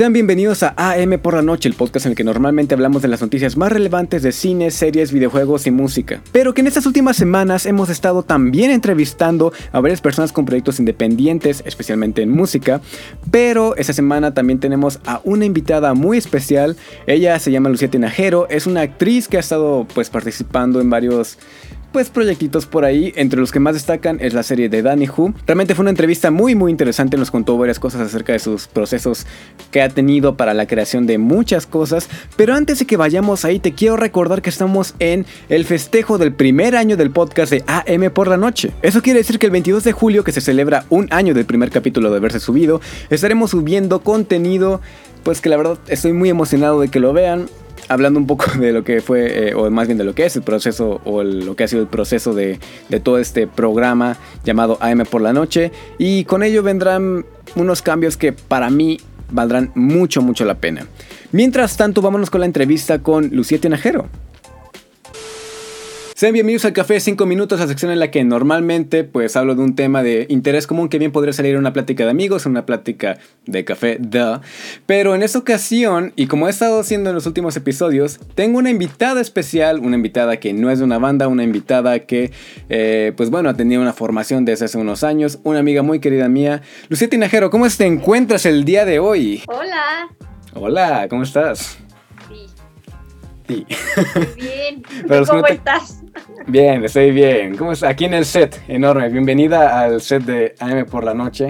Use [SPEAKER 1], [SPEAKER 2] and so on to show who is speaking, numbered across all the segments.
[SPEAKER 1] Sean bienvenidos a AM por la noche, el podcast en el que normalmente hablamos de las noticias más relevantes de cine, series, videojuegos y música. Pero que en estas últimas semanas hemos estado también entrevistando a varias personas con proyectos independientes, especialmente en música. Pero esta semana también tenemos a una invitada muy especial. Ella se llama Lucía Tinajero, es una actriz que ha estado pues participando en varios pues proyectitos por ahí, entre los que más destacan es la serie de Danny Who. Realmente fue una entrevista muy muy interesante, nos contó varias cosas acerca de sus procesos que ha tenido para la creación de muchas cosas, pero antes de que vayamos ahí te quiero recordar que estamos en el festejo del primer año del podcast de AM por la noche. Eso quiere decir que el 22 de julio, que se celebra un año del primer capítulo de haberse subido, estaremos subiendo contenido pues que la verdad estoy muy emocionado de que lo vean hablando un poco de lo que fue, eh, o más bien de lo que es el proceso, o lo que ha sido el proceso de, de todo este programa llamado AM por la noche. Y con ello vendrán unos cambios que para mí valdrán mucho, mucho la pena. Mientras tanto, vámonos con la entrevista con Lucía Tinajero. Sean bienvenidos al Café de 5 Minutos, la sección en la que normalmente pues hablo de un tema de interés común que bien podría salir en una plática de amigos, una plática de café, duh. Pero en esta ocasión, y como he estado haciendo en los últimos episodios, tengo una invitada especial, una invitada que no es de una banda, una invitada que eh, pues bueno, ha tenido una formación desde hace unos años, una amiga muy querida mía. Lucía Tinajero, ¿cómo te encuentras el día de hoy?
[SPEAKER 2] Hola.
[SPEAKER 1] Hola, ¿cómo estás?
[SPEAKER 2] Sí. Muy bien. ¿Cómo estás?
[SPEAKER 1] Bien, estoy bien. ¿Cómo estás? Aquí en el set, enorme. Bienvenida al set de AM por la noche.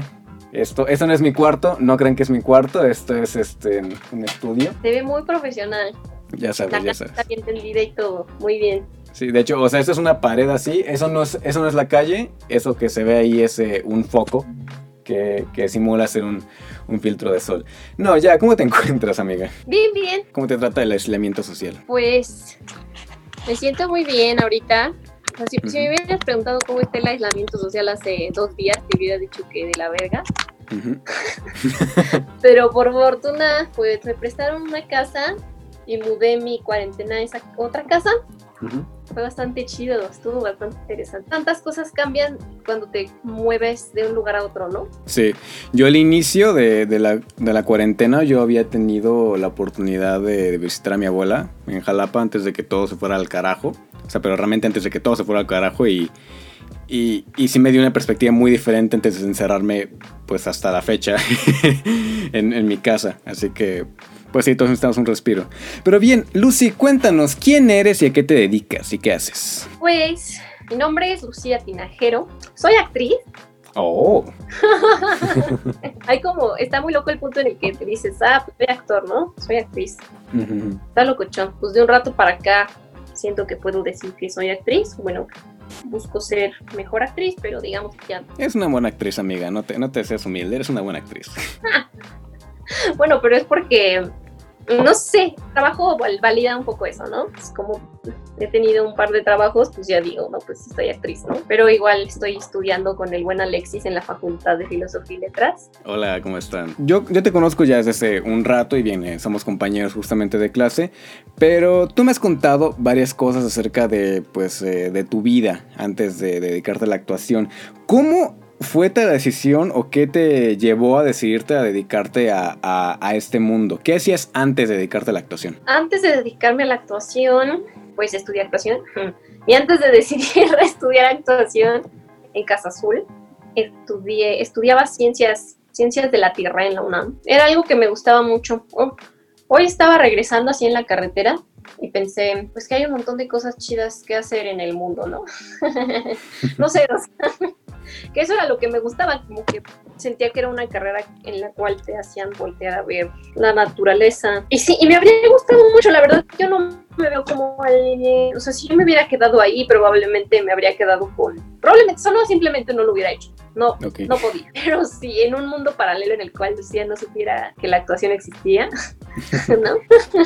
[SPEAKER 1] Esto, esto no es mi cuarto, no crean que es mi cuarto, esto es este un estudio.
[SPEAKER 2] Se ve muy profesional.
[SPEAKER 1] Ya sabes, ya sabes.
[SPEAKER 2] Está bien entendida y todo, muy bien.
[SPEAKER 1] Sí, de hecho, o sea, esto es una pared así, eso no es, eso no es la calle, eso que se ve ahí es eh, un foco que, que simula ser un, un filtro de sol. No, ya, ¿cómo te encuentras, amiga?
[SPEAKER 2] Bien, bien.
[SPEAKER 1] ¿Cómo te trata el aislamiento social?
[SPEAKER 2] Pues me siento muy bien ahorita. si, me hubieras preguntado cómo está el aislamiento social hace dos días, te hubiera dicho que de la verga. Pero por fortuna, pues me prestaron una casa y mudé mi cuarentena a esa otra casa fue bastante chido, estuvo bastante interesante. Tantas cosas cambian cuando te mueves de un lugar a otro, ¿no?
[SPEAKER 1] Sí, yo al inicio de, la, cuarentena yo había tenido la oportunidad de, visitar a mi abuela en Jalapa antes de que todo se fuera al carajo. O sea, pero realmente antes de que todo se fuera al carajo y, y, y sí me dio una perspectiva muy diferente antes de encerrarme pues hasta la fecha en, en mi casa. Así que pues sí, todos necesitamos un respiro. Pero bien, Lucy, cuéntanos, ¿quién eres y a qué te dedicas y qué haces?
[SPEAKER 2] Pues, mi nombre es Lucía Tinajero, soy actriz.
[SPEAKER 1] Oh.
[SPEAKER 2] Hay como, está muy loco el punto en el que te dices, ah, pues soy actor, ¿no? Soy actriz. Está locochón. Pues de un rato para acá siento que puedo decir que soy actriz. Bueno, busco ser mejor actriz, pero digamos que ya.
[SPEAKER 1] Es una buena actriz, amiga. No te, no te seas humilde, eres una buena actriz.
[SPEAKER 2] bueno, pero es porque no sé, trabajo valida un poco eso, ¿no? Es como he tenido un par de trabajos, pues ya digo, no, pues soy actriz, ¿no? Pero igual estoy estudiando con el buen Alexis en la Facultad de Filosofía y Letras.
[SPEAKER 1] Hola, ¿cómo están? Yo, yo te conozco ya desde hace un rato y bien, somos compañeros justamente de clase, pero tú me has contado varias cosas acerca de, pues, eh, de tu vida antes de dedicarte a la actuación. ¿Cómo fue tu decisión o qué te llevó a decidirte a dedicarte a, este mundo? ¿Qué hacías antes de dedicarte a la actuación?
[SPEAKER 2] Antes de dedicarme a la actuación, pues estudié actuación. Y antes de decidir estudiar actuación en Casa Azul, estudié, estudiaba ciencias, ciencias de la Tierra en la UNAM. Era algo que me gustaba mucho. Oh, hoy estaba regresando así en la carretera y pensé, pues que hay un montón de cosas chidas que hacer en el mundo, ¿no? no sé, que eso era lo que me gustaba, como que sentía que era una carrera en la cual te hacían voltear a ver la naturaleza. Y sí, y me habría gustado mucho, la verdad, yo no me veo como alguien, o sea, si yo me hubiera quedado ahí, probablemente me habría quedado con, probablemente, solo simplemente no lo hubiera hecho, no, no podía. Pero sí, en un mundo paralelo en el cual Lucía no supiera que la actuación existía, ¿no?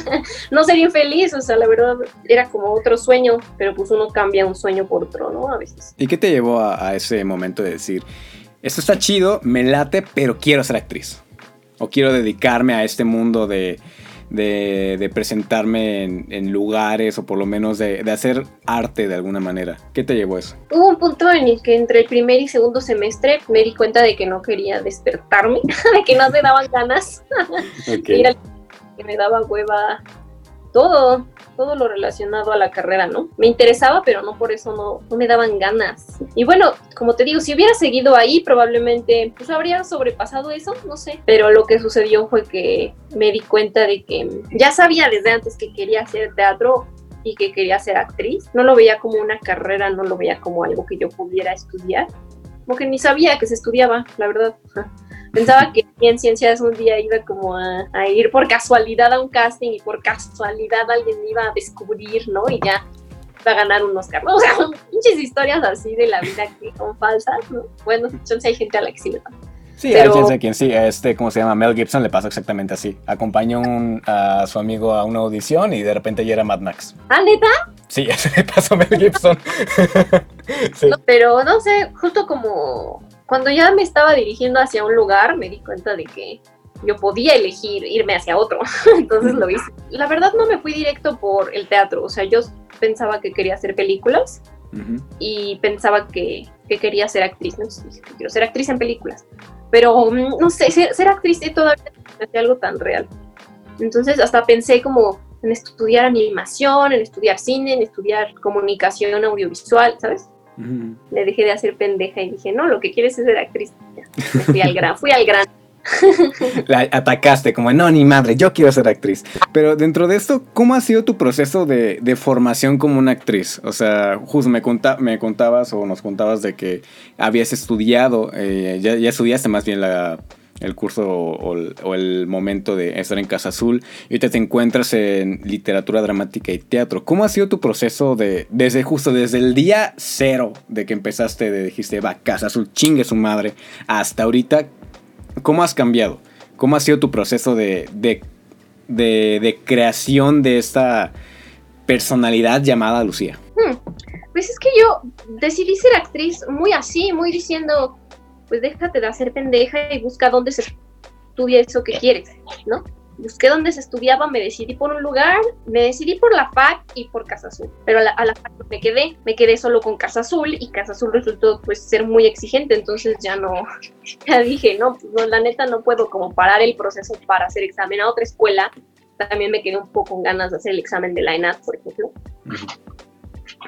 [SPEAKER 2] no sería infeliz, o sea, la verdad era como otro sueño, pero pues uno cambia un sueño por otro, ¿no? A veces.
[SPEAKER 1] ¿Y qué te llevó a, ese momento de decir, esto está chido, me late, pero quiero ser actriz? O quiero dedicarme a este mundo de de, presentarme en, lugares o por lo menos de, hacer arte de alguna manera. ¿Qué te llevó a eso?
[SPEAKER 2] Hubo un punto en el que entre el primer y segundo semestre me di cuenta de que no quería despertarme, de que no me daban ganas. Que me daba hueva todo, todo lo relacionado a la carrera, ¿no? Me interesaba, pero no por eso no, me daban ganas. Y bueno, como te digo, si hubiera seguido ahí, probablemente pues habría sobrepasado eso, no sé. Pero lo que sucedió fue que me di cuenta de que ya sabía desde antes que quería hacer teatro y que quería ser actriz. No lo veía como una carrera, no lo veía como algo que yo pudiera estudiar. Como que ni sabía que se estudiaba, la verdad. Pensaba que en ciencias un día iba como a, ir por casualidad a un casting y por casualidad alguien me iba a descubrir, ¿no? Y ya iba a ganar un Oscar, ¿no? O sea, muchas historias así de la vida que son falsas, ¿no? Bueno, entonces hay gente a la que sí le pasa.
[SPEAKER 1] Sí, hay gente a quien sí, este, ¿cómo se llama? Mel Gibson le pasa exactamente así. Acompañó a su amigo a una audición y de repente ya era Mad Max.
[SPEAKER 2] ¿Ah, neta?
[SPEAKER 1] Sí, eso le pasó a Mel Gibson.
[SPEAKER 2] pero no sé, justo como cuando ya me estaba dirigiendo hacia un lugar, me di cuenta de que yo podía elegir irme hacia otro, entonces lo hice. La verdad no me fui directo por el teatro, o sea, yo pensaba que quería hacer películas y pensaba que, quería ser actriz, no sé, quiero ser actriz en películas, pero mm, no sé, ser, actriz todavía no es algo tan real. Entonces hasta pensé como en estudiar animación, en estudiar cine, en estudiar comunicación audiovisual, ¿sabes? Le dejé de hacer pendeja y dije, no, lo que quieres es ser actriz. fui al gran, fui al gran.
[SPEAKER 1] La atacaste como, no, ni madre, yo quiero ser actriz. Pero dentro de esto, ¿cómo ha sido tu proceso de, formación como una actriz? O sea, justo me, me contabas o nos contabas de que habías estudiado, eh, ya, ya estudiaste más bien la el curso o, el momento de estar en Casa Azul y ahorita te encuentras en literatura dramática y teatro. ¿Cómo ha sido tu proceso de desde justo desde el día cero de que empezaste, de dijiste, va, Casa Azul, chingue su madre, hasta ahorita? ¿Cómo has cambiado? ¿Cómo ha sido tu proceso de, de, de, creación de esta personalidad llamada Lucía? Hmm,
[SPEAKER 2] pues es que yo decidí ser actriz muy así, muy diciendo, pues déjate de hacer pendeja y busca dónde se estudia eso que quieres, ¿no? Busqué dónde se estudiaba, me decidí por un lugar, me decidí por la FAC y por Casa Azul, pero a la, a FAC me quedé, me quedé solo con Casa Azul y Casa Azul resultó pues ser muy exigente, entonces ya no, ya dije, no, pues, no la neta no puedo como parar el proceso para hacer examen a otra escuela, también me quedé un poco con ganas de hacer el examen de la ENAD, por ejemplo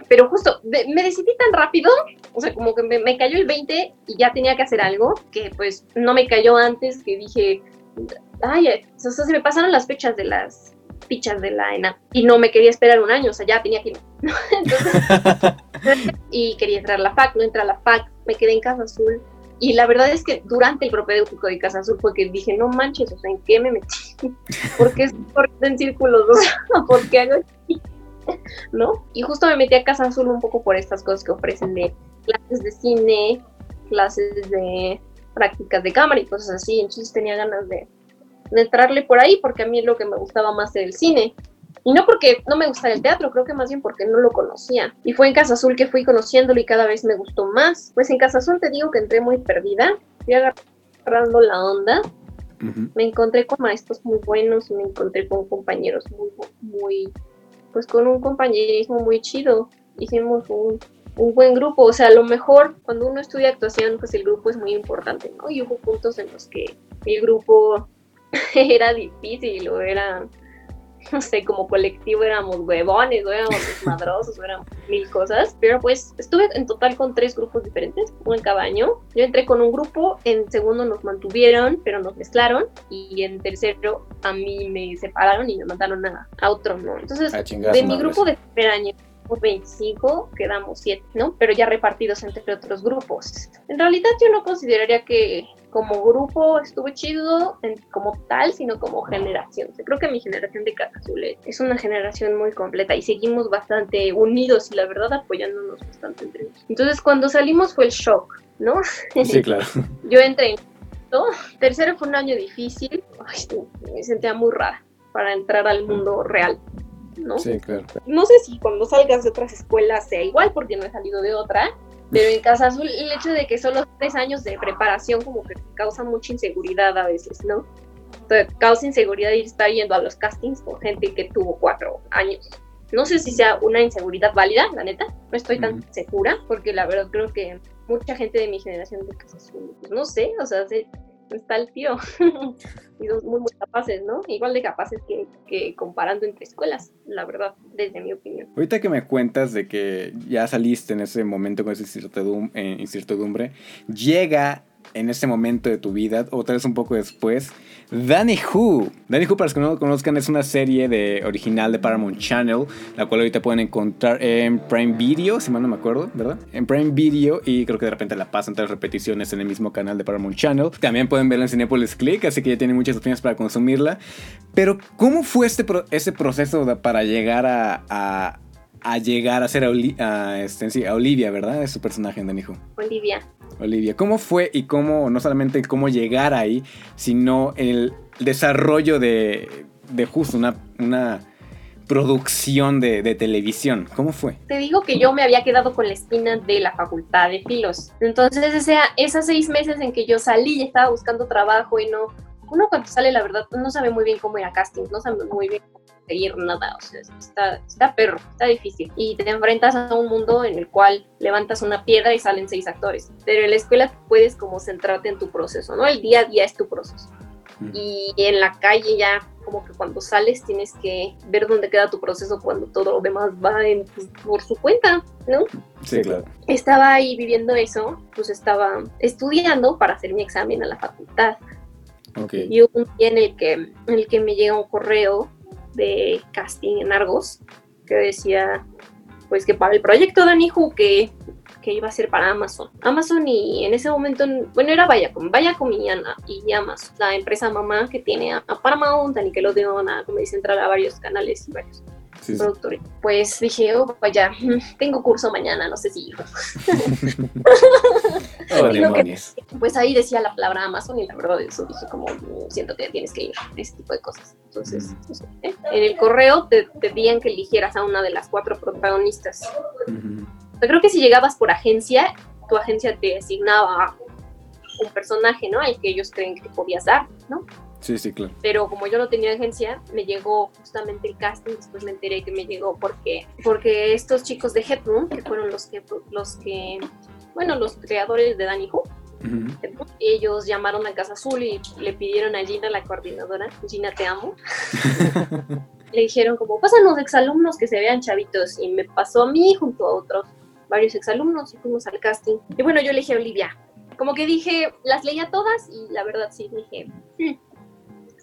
[SPEAKER 2] pero justo me decidí tan rápido, o sea, como que me, cayó el 20 y ya tenía que hacer algo, que pues no me cayó antes, que dije, ay, o sea, se me pasaron las fechas de las fichas de la ENA y no me quería esperar un año, o sea, ya tenía que ir. y quería entrar a la FAC, no entré a la FAC, me quedé en Casa Azul. Y la verdad es que durante el propedéutico de Casa Azul fue que dije, no manches, o sea, ¿en qué me metí? ¿Por qué es en círculos? O sea, ¿por qué hago ¿no? Y justo me metí a Casa Azul un poco por estas cosas que ofrecen de clases de cine, clases de prácticas de cámara y cosas así. Entonces tenía ganas de, entrarle por ahí porque a mí lo que me gustaba más era el cine. Y no porque no me gustara el teatro, creo que más bien porque no lo conocía. Y fue en Casa Azul que fui conociéndolo y cada vez me gustó más. Pues en Casa Azul te digo que entré muy perdida, fui agarrando la onda. Me encontré con maestros muy buenos y me encontré con compañeros muy, muy pues con un compañerismo muy chido. Hicimos un, buen grupo, o sea, a lo mejor cuando uno estudia actuación, pues el grupo es muy importante, ¿no? Y hubo puntos en los que el grupo era difícil o era, no sé, como colectivo éramos huevones o éramos desmadrosos o éramos mil cosas, pero pues estuve en total con tres grupos diferentes, uno en cada año. Yo entré con un grupo, en segundo nos mantuvieron, pero nos mezclaron y en tercero a mí me separaron y me mandaron a, otro, ¿no? Entonces, ah, de mi grupo de primer año, 25, quedamos 7, ¿no? Pero ya repartidos entre otros grupos. En realidad yo no consideraría que como grupo estuvo chido como tal, sino como generación. creo que mi generación de Casa Azul es una generación muy completa y seguimos bastante unidos y la verdad apoyándonos bastante entre nosotros. Entonces cuando salimos fue el shock, ¿no?
[SPEAKER 1] Sí, claro.
[SPEAKER 2] yo entré en Tercero fue un año difícil, me sentía muy rara para entrar al mundo real. ¿no?
[SPEAKER 1] Sí, claro.
[SPEAKER 2] No sé si cuando salgas de otras escuelas sea igual, porque no he salido de otra, pero en Casa Azul el hecho de que solo tres años de preparación como que causa mucha inseguridad a veces, ¿no? causa inseguridad y estar yendo a los castings con gente que tuvo cuatro años. No sé si sea una inseguridad válida, la neta, no estoy tan segura, porque la verdad creo que mucha gente de mi generación de Casa pues no sé, o sea, está el tío. y son muy, muy capaces, ¿no? Igual de capaces que, que, comparando entre escuelas, la verdad, desde mi opinión.
[SPEAKER 1] Ahorita que me cuentas de que ya saliste en ese momento con esa eh, incertidumbre, llega en ese momento de tu vida, o tal vez un poco después, Danny Who. Danny Who, para los que no lo conozcan, es una serie de, original de Paramount Channel, la cual ahorita pueden encontrar en Prime Video, si mal no me acuerdo, ¿verdad? En Prime Video, y creo que de repente la pasan tres repeticiones en el mismo canal de Paramount Channel. También pueden verla en Cinepolis Click, así que ya tienen muchas opciones para consumirla. Pero, ¿cómo fue este proceso para llegar a a llegar a ser a, este, a Olivia, ¿verdad? Es su personaje en Hijo.
[SPEAKER 2] Olivia.
[SPEAKER 1] Olivia. ¿Cómo fue y cómo, no solamente cómo llegar ahí, sino el desarrollo de, de justo una, una producción de, de, televisión? ¿Cómo fue?
[SPEAKER 2] Te digo que yo me había quedado con la espina de la facultad de filos. Entonces, o sea, esos seis meses en que yo salí y estaba buscando trabajo y no... Uno cuando sale, la verdad, no sabe muy bien cómo ir a casting, no sabe muy bien seguir nada, o sea, está, está perro, está difícil. Y te enfrentas a un mundo en el cual levantas una piedra y salen seis actores. Pero en la escuela puedes como centrarte en tu proceso, ¿no? El día a día es tu proceso. Y en la calle ya como que cuando sales tienes que ver dónde queda tu proceso cuando todo lo demás va pues, por su cuenta, ¿no?
[SPEAKER 1] Sí, claro.
[SPEAKER 2] Estaba ahí viviendo eso, pues estaba estudiando para hacer mi examen a la facultad.
[SPEAKER 1] Okay.
[SPEAKER 2] Y un día en el que, en el que me llega un correo de casting en Argos que decía pues que para el proyecto de Anihu que, que iba a ser para Amazon. Amazon y en ese momento, bueno, era Viacom, Viacom y, y Amazon, la empresa mamá que tiene a, Paramount, a Nickelodeon, a Comedy Central, a varios canales y varios productores. Pues dije, oh, vaya, tengo curso mañana, no sé si pues ahí decía la palabra Amazon y la verdad eso dije como, siento que tienes que ir, ese tipo de cosas. Entonces, pues, ¿eh? en el correo te, pedían que eligieras a una de las cuatro protagonistas. Yo creo que si llegabas por agencia, tu agencia te asignaba un personaje, ¿no? Al que ellos creen que podías dar, ¿no?
[SPEAKER 1] Sí, sí, claro.
[SPEAKER 2] Pero como yo no tenía agencia, me llegó justamente el casting, después me enteré que me llegó porque, porque estos chicos de Headroom, que fueron los que, los que, bueno, los creadores de Danny Who, ellos llamaron a Casa Azul y le pidieron a Gina, la coordinadora, Gina te amo, le dijeron como, pásanos exalumnos que se vean chavitos, y me pasó a mí junto a otros varios exalumnos y fuimos al casting. Y bueno, yo elegí a Olivia. Como que dije, las leía todas y la verdad sí dije, hmm,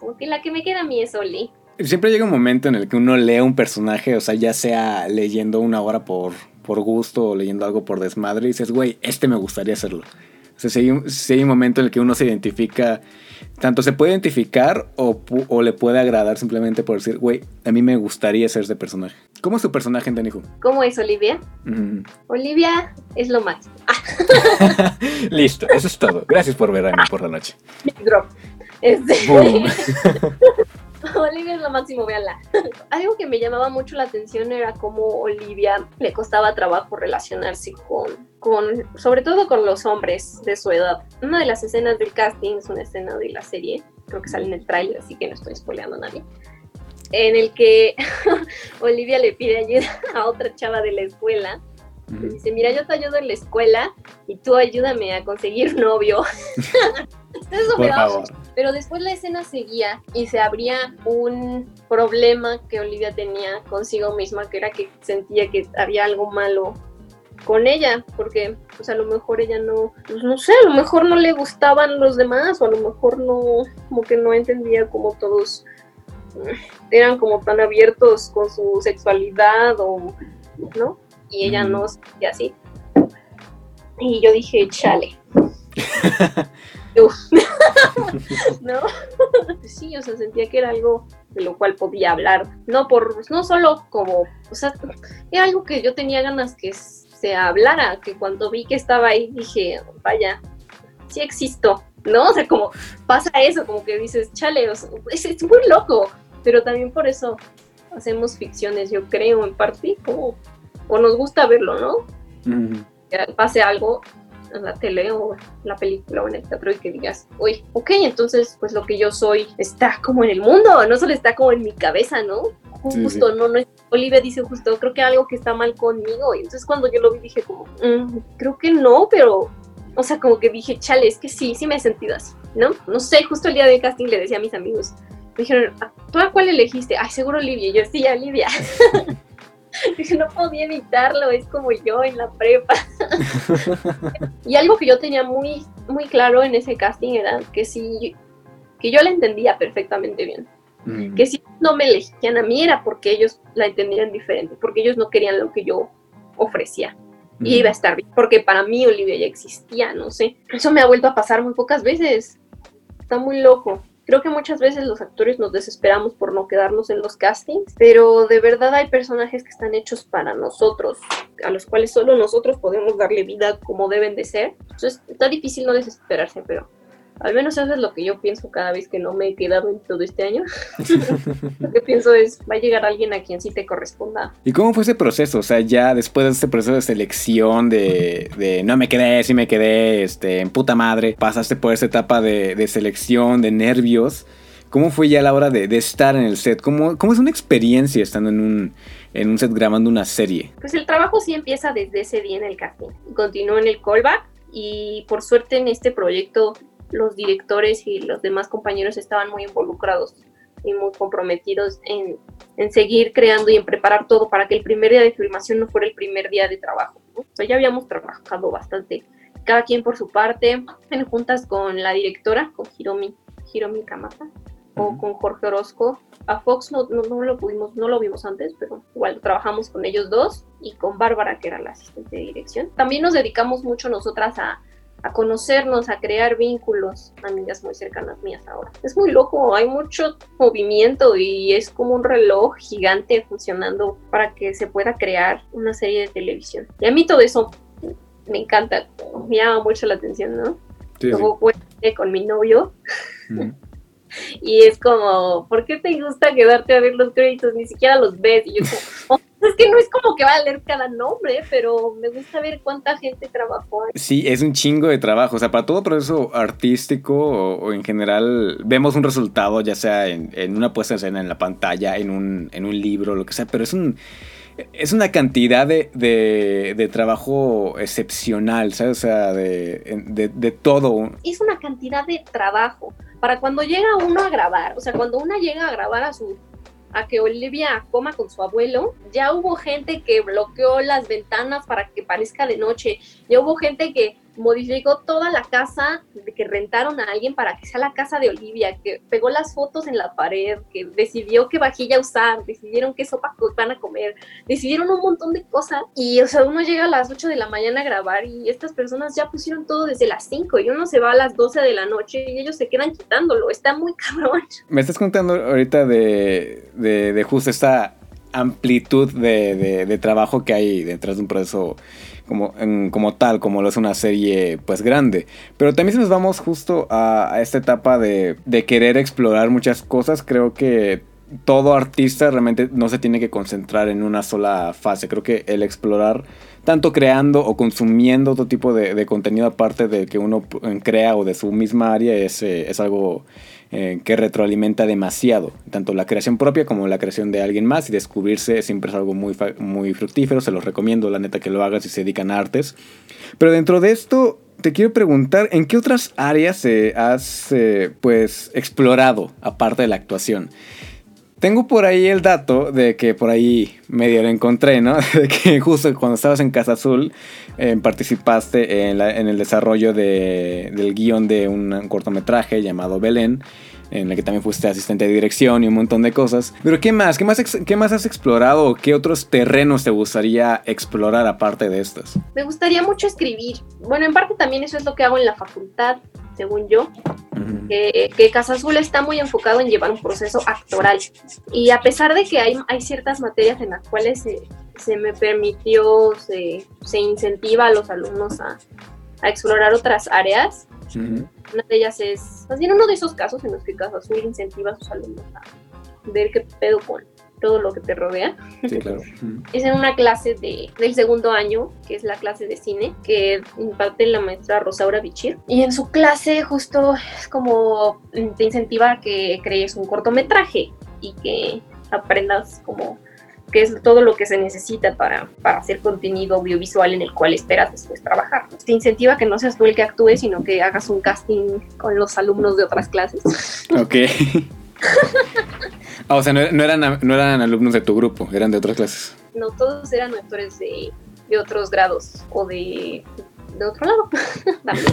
[SPEAKER 2] como que la que me queda a mí es Oli.
[SPEAKER 1] Siempre llega un momento en el que uno lee un personaje, o sea, ya sea leyendo una hora por, por gusto o leyendo algo por desmadre, y dices, güey, este me gustaría hacerlo. O sea, si hay, un, momento en el que uno se identifica, tanto se puede identificar o, o le puede agradar simplemente por decir, güey, a mí me gustaría ser ese personaje. ¿Cómo es tu personaje en Danny
[SPEAKER 2] ¿Cómo es Olivia? Olivia es lo máximo.
[SPEAKER 1] Listo, eso es todo. Gracias por ver a mí por la noche.
[SPEAKER 2] Drop. Este, Olivia es lo máximo, véanla. Algo que me llamaba mucho la atención era cómo Olivia le costaba trabajo relacionarse con, con, sobre todo con los hombres de su edad. Una de las escenas del casting es una escena de la serie, creo que sale en el tráiler, así que no estoy spoileando a nadie, en el que Olivia le pide ayuda a otra chava de la escuela. Dice, mira, yo te ayudo en la escuela y tú ayúdame a conseguir novio. Eso Por favor. Pero después la escena seguía y se abría un problema que Olivia tenía consigo misma, que era que sentía que había algo malo con ella, porque pues a lo mejor ella no, pues, no sé, a lo mejor no le gustaban los demás, o a lo mejor no, como que no entendía como todos mm, eran como tan abiertos con su sexualidad, o, ¿no? Y ella no sentía así. Y yo dije, chale. ¿no? sí, o sea, sentía que era algo de lo cual podía hablar, no por, no solo como, o sea, era algo que yo tenía ganas que se hablara, que cuando vi que estaba ahí dije, vaya, sí existo, ¿no? O sea, como pasa eso, como que dices, chale, es, muy loco, pero también por eso hacemos ficciones, yo creo, en parte, como, o nos gusta verlo, ¿no? Que pase algo en la tele o la película o en el teatro y que digas, uy, ok, entonces pues lo que yo soy está como en el mundo, no solo está como en mi cabeza, ¿no? Justo, no, no es, Olivia dice justo, creo que algo que está mal conmigo. Y entonces cuando yo lo vi dije como, mm, creo que no, pero, o sea, como que dije, chale, es que sí, sí me he sentido así, ¿no? No sé, justo el día del casting le decía a mis amigos, me dijeron, ¿tú a cuál elegiste? Ay, seguro Olivia. Y yo, sí, Olivia. Dije, no podía evitarlo, es como yo en la prepa. y algo que yo tenía muy, muy claro en ese casting era que sí, que yo la entendía perfectamente bien. Mm. Que si no me elegían a mí era porque ellos la entendían diferente, porque ellos no querían lo que yo ofrecía. Y mm. iba a estar bien, porque para mí Olivia ya existía, no sé. Eso me ha vuelto a pasar muy pocas veces. Está muy loco. Creo que muchas veces los actores nos desesperamos por no quedarnos en los castings, pero de verdad hay personajes que están hechos para nosotros, a los cuales solo nosotros podemos darle vida como deben de ser. Entonces está difícil no desesperarse, pero al menos eso es lo que yo pienso cada vez que no me he quedado en todo este año. lo que pienso es, va a llegar alguien a quien sí te corresponda.
[SPEAKER 1] ¿Y cómo fue ese proceso? O sea, ya después de este proceso de selección, de, no me quedé, sí me quedé, este, en puta madre, pasaste por esa etapa de, selección, de nervios. ¿Cómo fue ya la hora de, estar en el set? ¿Cómo, ¿Cómo, es una experiencia estando en un, en un set grabando una serie?
[SPEAKER 2] Pues el trabajo sí empieza desde ese día en el casting. Continúo en el callback y por suerte en este proyecto los directores y los demás compañeros estaban muy involucrados y muy comprometidos en, seguir creando y en preparar todo para que el primer día de filmación no fuera el primer día de trabajo. ya habíamos trabajado bastante, cada quien por su parte, en juntas con la directora, con Hiromi, Hiromi Kamata, o con Jorge Orozco. A Fox no, no, no, lo pudimos, no lo vimos antes, pero igual trabajamos con ellos dos y con Bárbara, que era la asistente de dirección. También nos dedicamos mucho nosotras a, a conocernos, a crear vínculos, amigas muy cercanas mías ahora. Es muy loco, hay mucho movimiento y es como un reloj gigante funcionando para que se pueda crear una serie de televisión. Y a mí todo eso me encanta, me llama mucho la atención, ¿no? Luego con mi novio. y es como, ¿por qué te gusta quedarte a ver los créditos? Ni siquiera los ves. Y yo como, es que no es como que va a leer cada nombre, pero me gusta ver cuánta gente trabajó.
[SPEAKER 1] Sí, es un chingo de trabajo. O sea, para todo proceso artístico o, en general, vemos un resultado, ya sea en, una puesta en escena en la pantalla, en un, en un libro, lo que sea, pero es un. Es una cantidad de, de, trabajo excepcional, ¿sabes? O sea, de, de, todo.
[SPEAKER 2] Es una cantidad de trabajo. Para cuando llega uno a grabar, o sea, cuando uno llega a grabar a su a que Olivia coma con su abuelo, ya hubo gente que bloqueó las ventanas para que parezca de noche, ya hubo gente que modificó toda la casa que rentaron a alguien para que sea la casa de Olivia, que pegó las fotos en la pared, que decidió qué vajilla usar, decidieron qué sopa van a comer, decidieron un montón de cosas y o sea, uno llega a las 8 de la mañana a grabar y estas personas ya pusieron todo desde las 5 y uno se va a las 12 de la noche y ellos se quedan quitándolo, está muy cabrón.
[SPEAKER 1] Me estás contando ahorita de, de, justo esta amplitud de, de trabajo que hay detrás de un proceso como, como tal, como lo es una serie pues grande. Pero también si nos vamos justo a, esta etapa de, de querer explorar muchas cosas, creo que todo artista realmente no se tiene que concentrar en una sola fase. Creo que el explorar, tanto creando o consumiendo otro tipo de, contenido aparte de que uno crea o de su misma área, es, eh, es algo eh, que retroalimenta demasiado, tanto la creación propia como la creación de alguien más y descubrirse siempre es algo muy, muy fructífero, se los recomiendo, la neta que lo hagas si se dedican a artes. Pero dentro de esto, te quiero preguntar, ¿en qué otras áreas has eh, pues explorado aparte de la actuación? Tengo por ahí el dato de que por ahí medio lo encontré, ¿no? De que justo cuando estabas en Casa Azul eh, participaste en, el desarrollo del guion de un cortometraje llamado Belén en el que también fuiste asistente de dirección y un montón de cosas. Pero ¿qué más? ¿Qué más, qué más has explorado qué otros terrenos te gustaría explorar aparte de estos?
[SPEAKER 2] Me gustaría mucho escribir. Bueno, en parte también eso es lo que hago en la facultad según yo, que, Casa Azul está muy enfocado en llevar un proceso actoral. Y a pesar de que hay, hay ciertas materias en las cuales se, me permitió, se, se, incentiva a los alumnos a, a explorar otras áreas, una de ellas es, más bien uno de esos casos en los que Casa Azul incentiva a sus alumnos a ver qué pedo con todo lo que te rodea.
[SPEAKER 1] Sí, claro.
[SPEAKER 2] Es en una clase de, del segundo año, que es la clase de cine, que imparte la maestra Rosaura Bichir. Y en su clase justo es como te incentiva a que crees un cortometraje y que aprendas como que es todo lo que se necesita para, para hacer contenido audiovisual en el cual esperas después trabajar. Te incentiva que no seas tú el que actúe, sino que hagas un casting con los alumnos de otras clases.
[SPEAKER 1] Ok. Ah, o sea, no, eran, no eran alumnos de tu grupo, eran de otras clases.
[SPEAKER 2] No, todos eran actores de, de otros grados o de, de otro lado.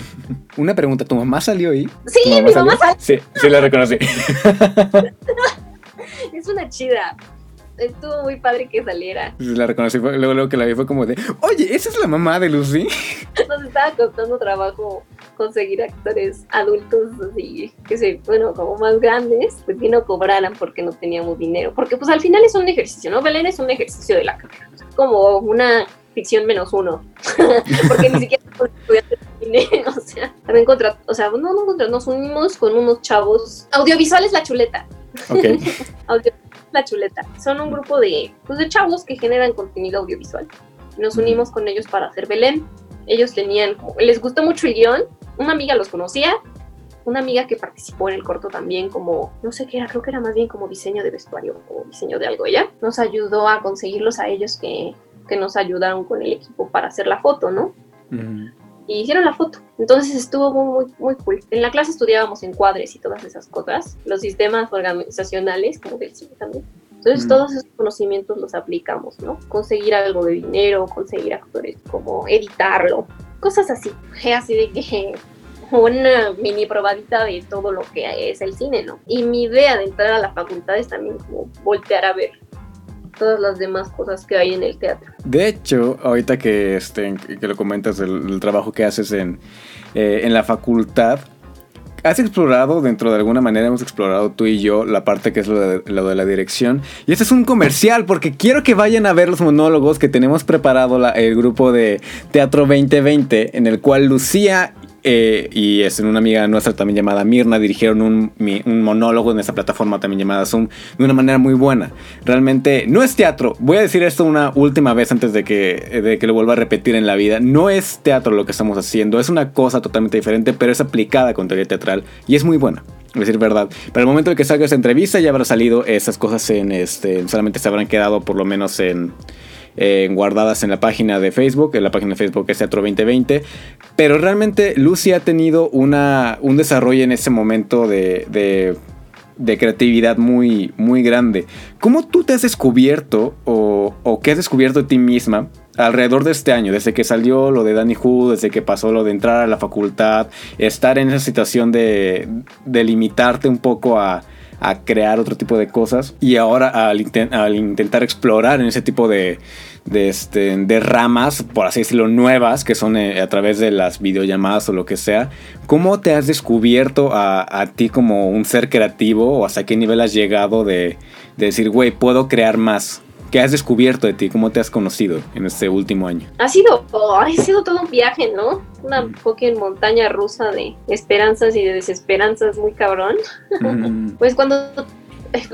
[SPEAKER 1] Una pregunta, ¿tu mamá salió ahí?
[SPEAKER 2] Sí, mi mamá salió.
[SPEAKER 1] Sí, sí la reconocí.
[SPEAKER 2] es una chida estuvo muy padre que saliera.
[SPEAKER 1] La reconocí, luego, luego que la vi fue como de, oye, ¿esa es la mamá de Lucy?
[SPEAKER 2] Nos estaba costando trabajo conseguir actores adultos así, que se, bueno, como más grandes, pues que no cobraran porque no teníamos dinero. Porque pues al final es un ejercicio, ¿no? Belén es un ejercicio de la carrera. como una ficción menos uno. porque ni siquiera estudiantes de cine, o sea, también contra, o sea, no, no, nos unimos con unos chavos. Audiovisual es la chuleta.
[SPEAKER 1] Ok.
[SPEAKER 2] La Chuleta. Son un grupo de, pues, de chavos que generan contenido audiovisual. Nos unimos con ellos para hacer Belén. Ellos tenían, les gustó mucho el guion. Una amiga los conocía. Una amiga que participó en el corto también como, no sé qué era, creo que era más bien como diseño de vestuario o diseño de algo. Ella nos ayudó a conseguirlos a ellos que, que nos ayudaron con el equipo para hacer la foto, ¿no? Y hicieron la foto. Entonces estuvo muy, muy cool. En la clase estudiábamos encuadres y todas esas cosas, los sistemas organizacionales, como del cine también. Entonces todos esos conocimientos los aplicamos, ¿no? Conseguir algo de dinero, conseguir actores, como editarlo, cosas así. Así de que una mini probadita de todo lo que es el cine, ¿no? Y mi idea de entrar a la facultad es también como voltear a ver todas las demás cosas que hay en el teatro.
[SPEAKER 1] De hecho, ahorita que, este, que lo comentas del, trabajo que haces en, eh, en la facultad, has explorado, dentro de alguna manera hemos explorado tú y yo, la parte que es lo de la dirección. Y este es un comercial porque quiero que vayan a ver los monólogos que tenemos preparado el grupo de Teatro 2020, en el cual Lucía eh, y es en una amiga nuestra también llamada Mirna, dirigieron un, monólogo en esa plataforma también llamada Zoom de una manera muy buena. Realmente no es teatro, voy a decir esto una última vez antes de que, de que lo vuelva a repetir en la vida, no es teatro lo que estamos haciendo, es una cosa totalmente diferente, pero es aplicada con teoría teatral y es muy buena. Decir, verdad. Para el momento en que salga esta entrevista ya habrá salido esas cosas en este. Solamente se habrán quedado por lo menos en eh, guardadas en la página de Facebook, en la página de Facebook es Teatro 2020, pero realmente Lucy ha tenido una, un desarrollo en ese momento de, de, creatividad muy, muy grande. ¿Cómo tú te has descubierto o, o qué has descubierto de ti misma alrededor de este año, desde que salió lo de Danny Hu, desde que pasó lo de entrar a la facultad, estar en esa situación de, de limitarte un poco a, a crear otro tipo de cosas. Y ahora al, intentar explorar en ese tipo de, de, este, de ramas, por así decirlo, nuevas, que son eh, a través de las videollamadas o lo que sea, ¿cómo te has descubierto a, ti como un ser creativo o hasta qué nivel has llegado de, de decir, güey, puedo crear más? ¿Qué has descubierto de ti? ¿Cómo te has conocido en este último año?
[SPEAKER 2] Ha sido, ha sido todo un viaje, ¿no? Una mm. en montaña rusa de esperanzas y de desesperanzas muy cabrón. Mm. pues cuando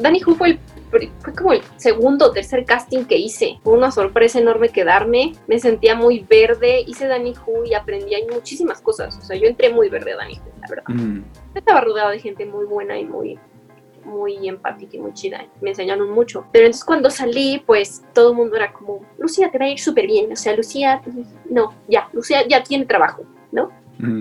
[SPEAKER 2] Danny Hu fue fue como el segundo o tercer casting que hice. Fue una sorpresa enorme quedarme. Me sentía muy verde. Hice Danny Hu y aprendí muchísimas cosas. O sea, yo entré muy verde a Danny Hu, la verdad. Mm. Estaba rodeado de gente muy buena y muy muy empática y muy chida. Me enseñaron mucho. Pero entonces cuando salí, pues todo el mundo era como, Lucía, te va a ir súper bien. O sea, Lucía, no, ya, Lucía ya tiene trabajo, ¿no?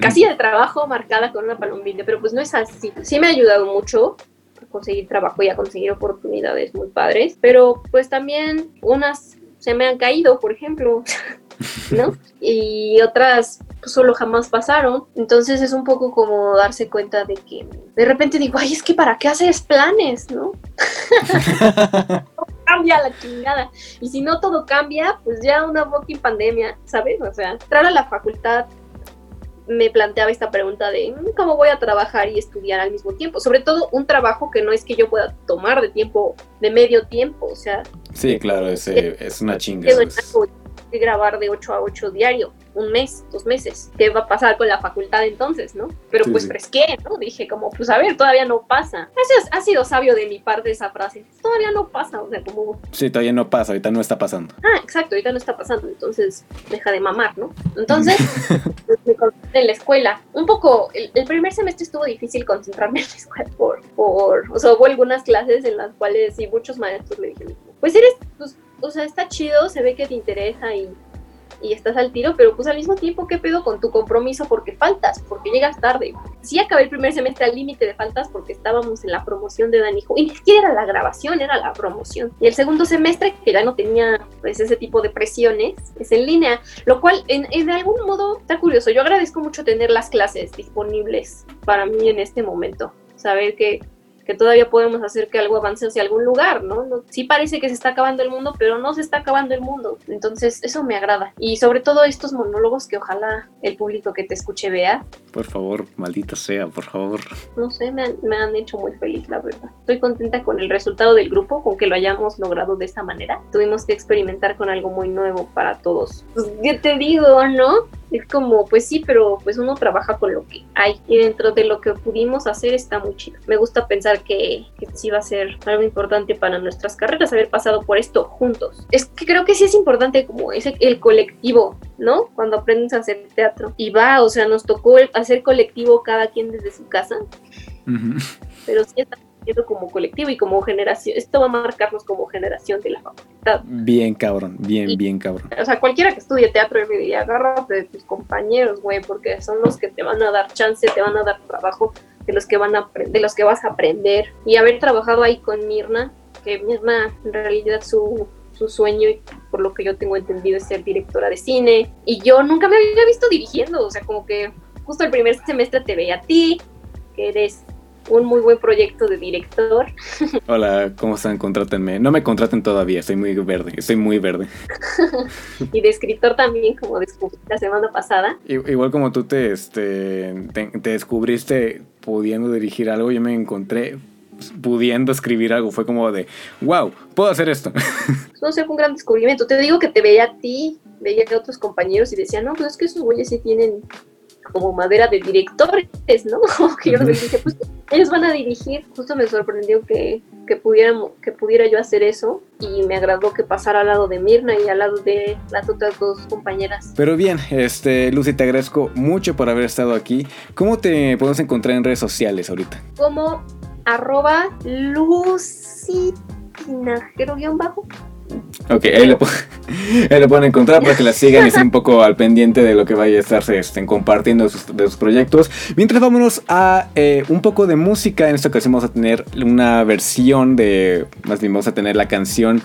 [SPEAKER 2] Casilla de trabajo marcada con una palomilla, pero pues no es así. Sí me ha ayudado mucho a conseguir trabajo y a conseguir oportunidades muy padres, pero pues también unas se me han caído, por ejemplo. ¿no? Y otras pues, solo jamás pasaron. Entonces es un poco como darse cuenta de que de repente digo, ay, es que para qué haces planes, ¿no? cambia la chingada. Y si no todo cambia, pues ya una fucking pandemia, ¿sabes? O sea, entrar a la facultad me planteaba esta pregunta de mm, cómo voy a trabajar y estudiar al mismo tiempo. Sobre todo un trabajo que no es que yo pueda tomar de tiempo, de medio tiempo, o sea.
[SPEAKER 1] Sí, claro, es, es una chinga
[SPEAKER 2] grabar de 8 a 8 diario. un mes, dos meses. ¿Qué va a pasar con la facultad entonces, no? Pero
[SPEAKER 1] Sí,
[SPEAKER 2] pues
[SPEAKER 1] sí.
[SPEAKER 2] fresqué, ¿no? Dije como, pues a ver, todavía no pasa. Eso es- ha sido sabio de mi parte esa frase. Todavía no pasa, o sea, como,
[SPEAKER 1] Sí, todavía no pasa, ahorita no está pasando.
[SPEAKER 2] ah, exacto, ahorita no está pasando, entonces deja de mamar, ¿no? Entonces, pues, me concentré en la escuela. Un poco, el, el primer semestre estuvo difícil concentrarme en la escuela por, por, o sea, hubo algunas clases en las cuales sí, muchos maestros me dijeron, pues eres, pues, o sea, está chido, se ve que te interesa y, y estás al tiro, pero pues al mismo tiempo, ¿qué pedo con tu compromiso? Porque faltas, porque llegas tarde. Sí acabé el primer semestre al límite de faltas porque estábamos en la promoción de Danijo, y ni siquiera era la grabación, era la promoción. Y el segundo semestre, que ya no tenía pues ese tipo de presiones, es en línea, lo cual en, en algún modo está curioso. Yo agradezco mucho tener las clases disponibles para mí en este momento, saber que que todavía podemos hacer que algo avance hacia algún lugar, ¿no? ¿no? Sí parece que se está acabando el mundo, pero no se está acabando el mundo. Entonces, eso me agrada. Y sobre todo estos monólogos que ojalá el público que te escuche vea,
[SPEAKER 1] Por favor, maldita sea, por favor.
[SPEAKER 2] no sé, me han, me han hecho muy feliz, la verdad. Estoy contenta con el resultado del grupo, con que lo hayamos logrado de esta manera. Tuvimos que experimentar con algo muy nuevo para todos. Pues, ¿qué te digo, no? Es como, pues sí, pero pues uno trabaja con lo que hay. Y dentro de lo que pudimos hacer está muy chido. Me gusta pensar que, que sí va a ser algo importante para nuestras carreras haber pasado por esto juntos. Es que creo que sí es importante como ese, el colectivo, ¿no? Cuando aprendes a hacer teatro. Y va, o sea, nos tocó hacer colectivo cada quien desde su casa pero sí está como colectivo y como generación. Esto va a marcarnos como generación de la facultad.
[SPEAKER 1] Bien cabrón, bien,
[SPEAKER 2] Y-
[SPEAKER 1] bien cabrón.
[SPEAKER 2] O sea, cualquiera que estudie teatro, diría, agárrate de tus compañeros, güey, porque son los que te van a dar chance, te van a dar trabajo, de los que van a de los que vas a aprender. Y haber trabajado ahí con Mirna, que Mirna en realidad su su sueño, y por lo que yo tengo entendido, es ser directora de cine. Y yo nunca me había visto dirigiendo, o sea, como que justo el primer semestre te veía a ti, que eres un muy buen proyecto de director.
[SPEAKER 1] Hola, ¿cómo están? Contrátenme. No me contraten todavía, estoy muy verde, estoy muy verde.
[SPEAKER 2] y de escritor también, como descubrí la semana pasada.
[SPEAKER 1] Igual como tú te, este, te, te descubriste pudiendo dirigir algo, yo me encontré pudiendo escribir algo. Fue como de, wow, puedo hacer esto.
[SPEAKER 2] No sé, fue un gran descubrimiento. Te digo que te veía a ti, veía a otros compañeros y decía, no, pues es que esos güeyes sí tienen como madera de directores, ¿no? Como que yo les dije, pues ellos van a dirigir. Justo me sorprendió que, que, pudiéramos, que pudiera yo hacer eso y me agradó que pasara al lado de Mirna y al lado de las otras dos compañeras.
[SPEAKER 1] Pero bien, este, Lucy, te agradezco mucho por haber estado aquí. ¿Cómo te podemos encontrar en redes sociales ahorita?
[SPEAKER 2] Como arroba lucitinajero guion bajo.
[SPEAKER 1] Ok, ahí lo, ahí pueden encontrar para que la sigan y estén un poco al pendiente de lo que vaya a estarse estén compartiendo de sus, de sus proyectos. Mientras vámonos a eh, un poco de música, en esta ocasión vamos a tener una versión de, más bien vamos a tener la canción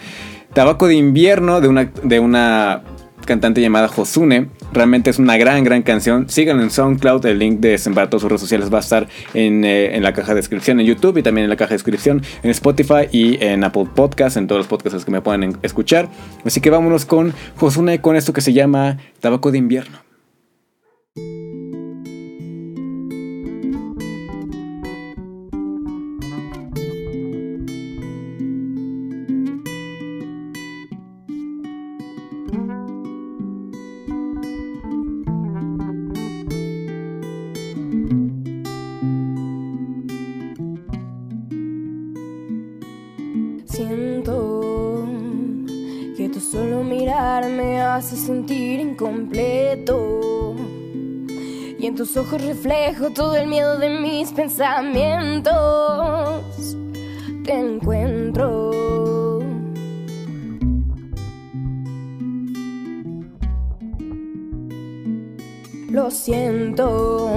[SPEAKER 1] Tabaco de invierno de una, de una cantante llamada Josune. Realmente es una gran, gran canción. Síganlo en SoundCloud. El link de para todas sus redes sociales va a estar en, eh, en la caja de descripción en YouTube y también en la caja de descripción en Spotify y en Apple Podcasts, en todos los podcasts que me puedan escuchar. Así que vámonos con Josune con esto que se llama Tabaco de invierno.
[SPEAKER 3] Ojos reflejo todo el miedo de mis pensamientos. Te encuentro. Lo siento.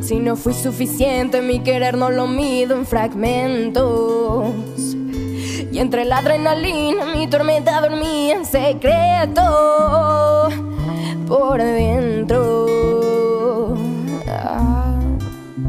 [SPEAKER 3] Si no fui suficiente, mi querer no lo mido en fragmentos. Y entre la adrenalina, mi tormenta dormía en secreto. Por dentro. Tu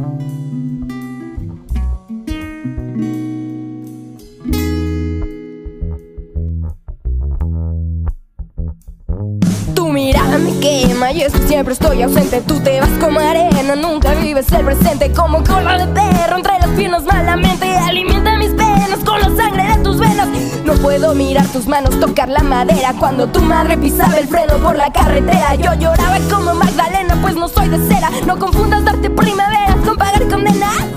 [SPEAKER 3] mirada me quema y eso siempre estoy ausente. Tú te vas como arena, nunca vives el presente como cola de perro entre las piernas malamente. Alimenta mis penas con la sangre de tus venas. No puedo mirar tu tus manos tocar la madera Cuando tu madre pisaba el freno por la carretera Yo lloraba como Magdalena pues no soy de cera No confundas darte primavera con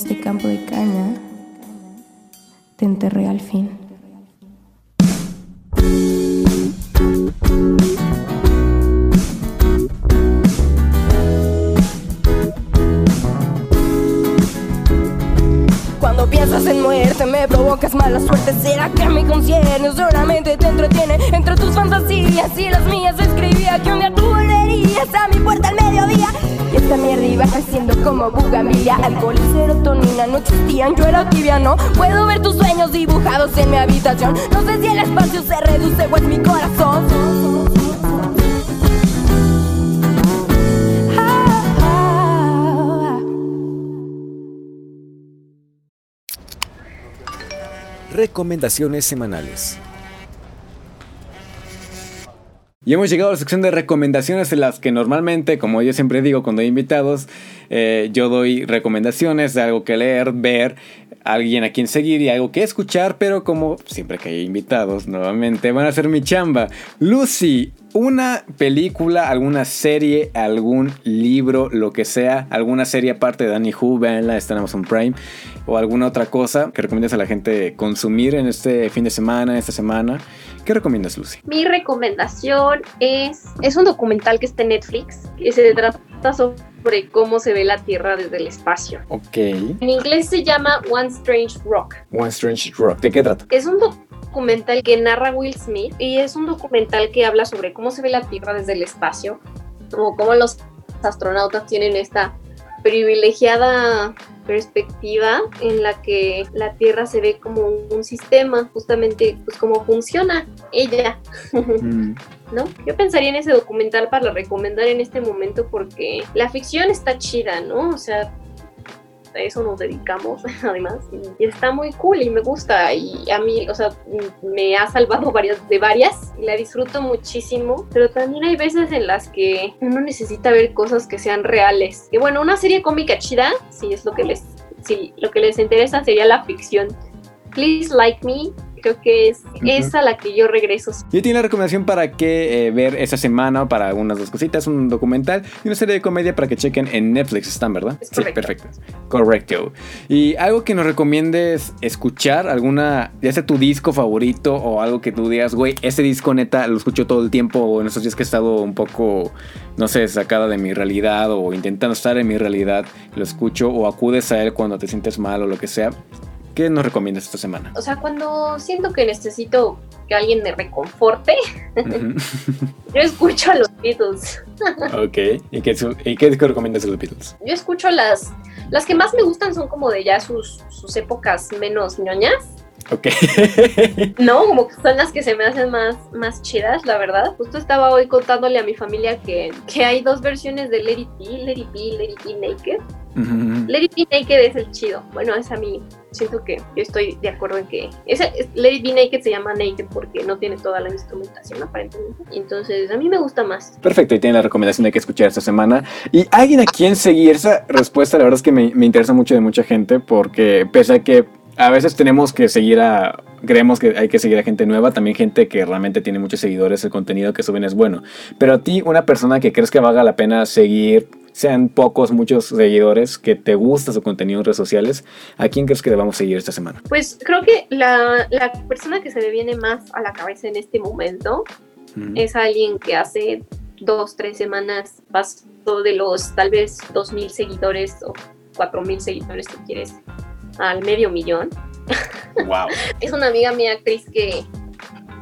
[SPEAKER 3] En este campo de caña, te enterré al fin. me provocas mala suerte. ¿Será que mi conciencia solamente te entretiene entre tus fantasías y las mías? Escribía que un día tú volverías a mi puerta al mediodía. Y esta mierda iba creciendo como bugambilia Alcohol y serotonina no existían, yo era tibia, no Puedo ver tus sueños dibujados en mi habitación. No sé si el espacio se reduce o es mi corazón.
[SPEAKER 1] Recomendaciones semanales. Y hemos llegado a la sección de recomendaciones en las que normalmente, como yo siempre digo cuando hay invitados, eh, yo doy recomendaciones de algo que leer, ver, alguien a quien seguir y algo que escuchar, pero como siempre que hay invitados, nuevamente van a ser mi chamba. Lucy, una película, alguna serie, algún libro, lo que sea, alguna serie aparte de Danny Who, veanla, está en Amazon Prime, o alguna otra cosa que recomiendas a la gente consumir en este fin de semana, esta semana. ¿Qué recomiendas, Lucy?
[SPEAKER 2] Mi recomendación es, es un documental que está en Netflix, que se trata sobre cómo se ve la Tierra desde el espacio.
[SPEAKER 1] Ok.
[SPEAKER 2] En inglés se llama One Strange Rock.
[SPEAKER 1] One Strange Rock. ¿De qué trata?
[SPEAKER 2] Es un documental documental que narra Will Smith y es un documental que habla sobre cómo se ve la Tierra desde el espacio, como cómo los astronautas tienen esta privilegiada perspectiva en la que la Tierra se ve como un, sistema, justamente pues cómo funciona ella. Mm. ¿No? Yo pensaría en ese documental para recomendar en este momento porque la ficción está chida, ¿no? O sea, a eso nos dedicamos además y está muy cool y me gusta y a mí, o sea, me ha salvado varias de varias y la disfruto muchísimo, pero también hay veces en las que uno necesita ver cosas que sean reales. Que bueno, una serie cómica chida, si es lo que les si lo que les interesa sería la ficción. Please Like Me creo que es esa la que yo regreso.
[SPEAKER 1] Yo tengo una recomendación para que eh, ver esta semana para algunas dos cositas, un documental y una serie de comedia para que chequen en Netflix, están, ¿verdad?
[SPEAKER 2] sí,
[SPEAKER 1] perfecto. Correcto. Y algo que nos recomiendes escuchar, alguna, ya sea tu disco favorito o algo que tú digas, güey, ese disco neta lo escucho todo el tiempo o en esos días que he estado un poco, no sé, sacada de mi realidad o intentando estar en mi realidad, lo escucho o acudes a él cuando te sientes mal o lo que sea. ¿Qué nos recomiendas esta semana?
[SPEAKER 2] O sea, cuando siento que necesito que alguien me reconforte, yo escucho a los Beatles.
[SPEAKER 1] ok, ¿y qué, y qué recomiendas a los Beatles?
[SPEAKER 2] Yo escucho las... Las que más me gustan son como de ya sus, sus épocas menos ñoñas.
[SPEAKER 1] Ok.
[SPEAKER 2] no, como que son las que se me hacen más, más chidas, la verdad. Justo estaba hoy contándole a mi familia que, que hay dos versiones de Let It Be, Let It Be, Let It Be Naked. Let It Be Naked es el chido. Bueno, es a mí. Siento que estoy de acuerdo en que. Let It Be Naked se llama Naked porque no tiene toda la instrumentación aparentemente. Entonces, a mí me gusta más.
[SPEAKER 1] Perfecto, y tiene la recomendación de que escuchar esta semana. Y alguien a quien seguir. Esa respuesta, la verdad es que me, me interesa mucho de mucha gente porque, pese a que a veces tenemos que seguir a, creemos que hay que seguir a gente nueva, también gente que realmente tiene muchos seguidores, el contenido que suben es bueno. Pero a ti, una persona que crees que valga la pena seguir, sean pocos, muchos seguidores, que te gusta su contenido en redes sociales, ¿a quién crees que debamos seguir esta semana?
[SPEAKER 2] Pues creo que la, la persona que se me viene más a la cabeza en este momento es alguien que hace dos, tres semanas pasó de los tal vez dos mil seguidores o cuatro mil seguidores que quieres al medio millón.
[SPEAKER 1] Wow.
[SPEAKER 2] es una amiga mía actriz que,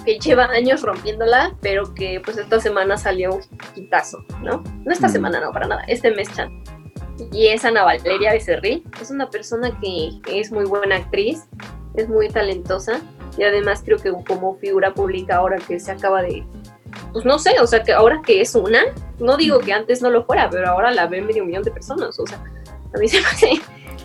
[SPEAKER 2] que lleva años rompiéndola, pero que pues esta semana salió un quitazo, ¿no? No esta semana, no, para nada, este mes chan. Y es Ana Valeria Becerril, es una persona que es muy buena actriz, es muy talentosa y además creo que como figura pública ahora que se acaba de pues no sé, o sea, que ahora que es una, no digo que antes no lo fuera, pero ahora la ve medio millón de personas, o sea, a mí se me hace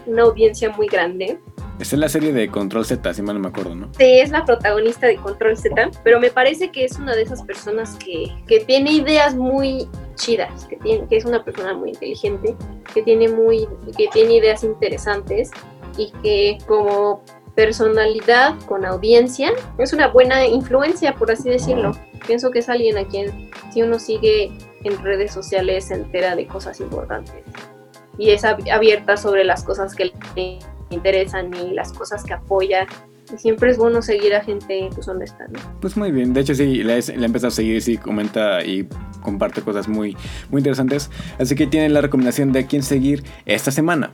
[SPEAKER 2] una audiencia muy grande.
[SPEAKER 1] Es la serie de Control Z, si mal no me acuerdo, ¿no?
[SPEAKER 2] Sí, es la protagonista de Control Z, pero me parece que es una de esas personas que, que tiene ideas muy chidas, que, tiene, que es una persona muy inteligente, que tiene, muy, que tiene ideas interesantes y que como personalidad con audiencia es una buena influencia, por así decirlo. Pienso que es alguien a quien si uno sigue en redes sociales se entera de cosas importantes y es abierta sobre las cosas que le interesan y las cosas que apoya. Y siempre es bueno seguir a gente pues, honesta, ¿no?
[SPEAKER 1] Pues muy bien, de hecho sí, la he, empezado a seguir, sí, comenta y comparte cosas muy, muy interesantes. Así que tienen la recomendación de quién seguir esta semana.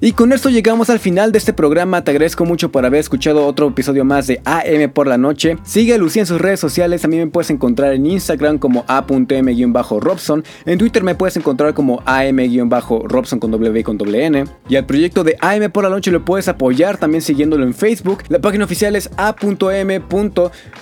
[SPEAKER 1] Y con esto llegamos al final de este programa. Te agradezco mucho por haber escuchado otro episodio más de AM por la noche. Sigue a Lucía en sus redes sociales. A mí me puedes encontrar en Instagram como a.m-robson. En Twitter me puedes encontrar como am-robson con W y con N. Y al proyecto de AM por la noche lo puedes apoyar también siguiéndolo en Facebook. La página oficial es a.m.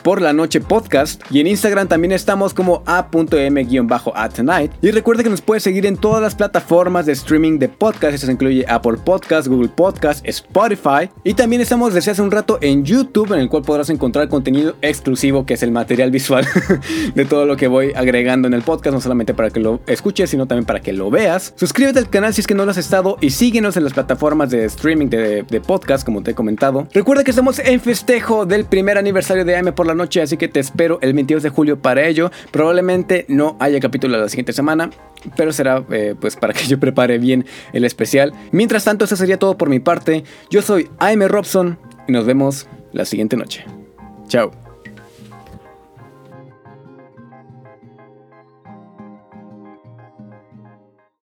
[SPEAKER 1] por la noche podcast. Y en Instagram también estamos como a.m-a tonight. Y recuerda que nos puedes seguir en todas las plataformas de streaming de podcast. Esto incluye Apple Podcast, Google Podcast, Spotify y también estamos desde hace un rato en YouTube en el cual podrás encontrar contenido exclusivo que es el material visual de todo lo que voy agregando en el podcast, no solamente para que lo escuches, sino también para que lo veas. Suscríbete al canal si es que no lo has estado y síguenos en las plataformas de streaming de, podcast, como te he comentado. Recuerda que estamos en festejo del primer aniversario de AM por la noche, así que te espero el 22 de julio para ello. Probablemente no haya capítulo la siguiente semana, pero será eh, pues para que yo prepare bien el especial. Mientras tanto, eso sería todo por mi parte. Yo soy AM Robson y nos vemos la siguiente noche. Chao.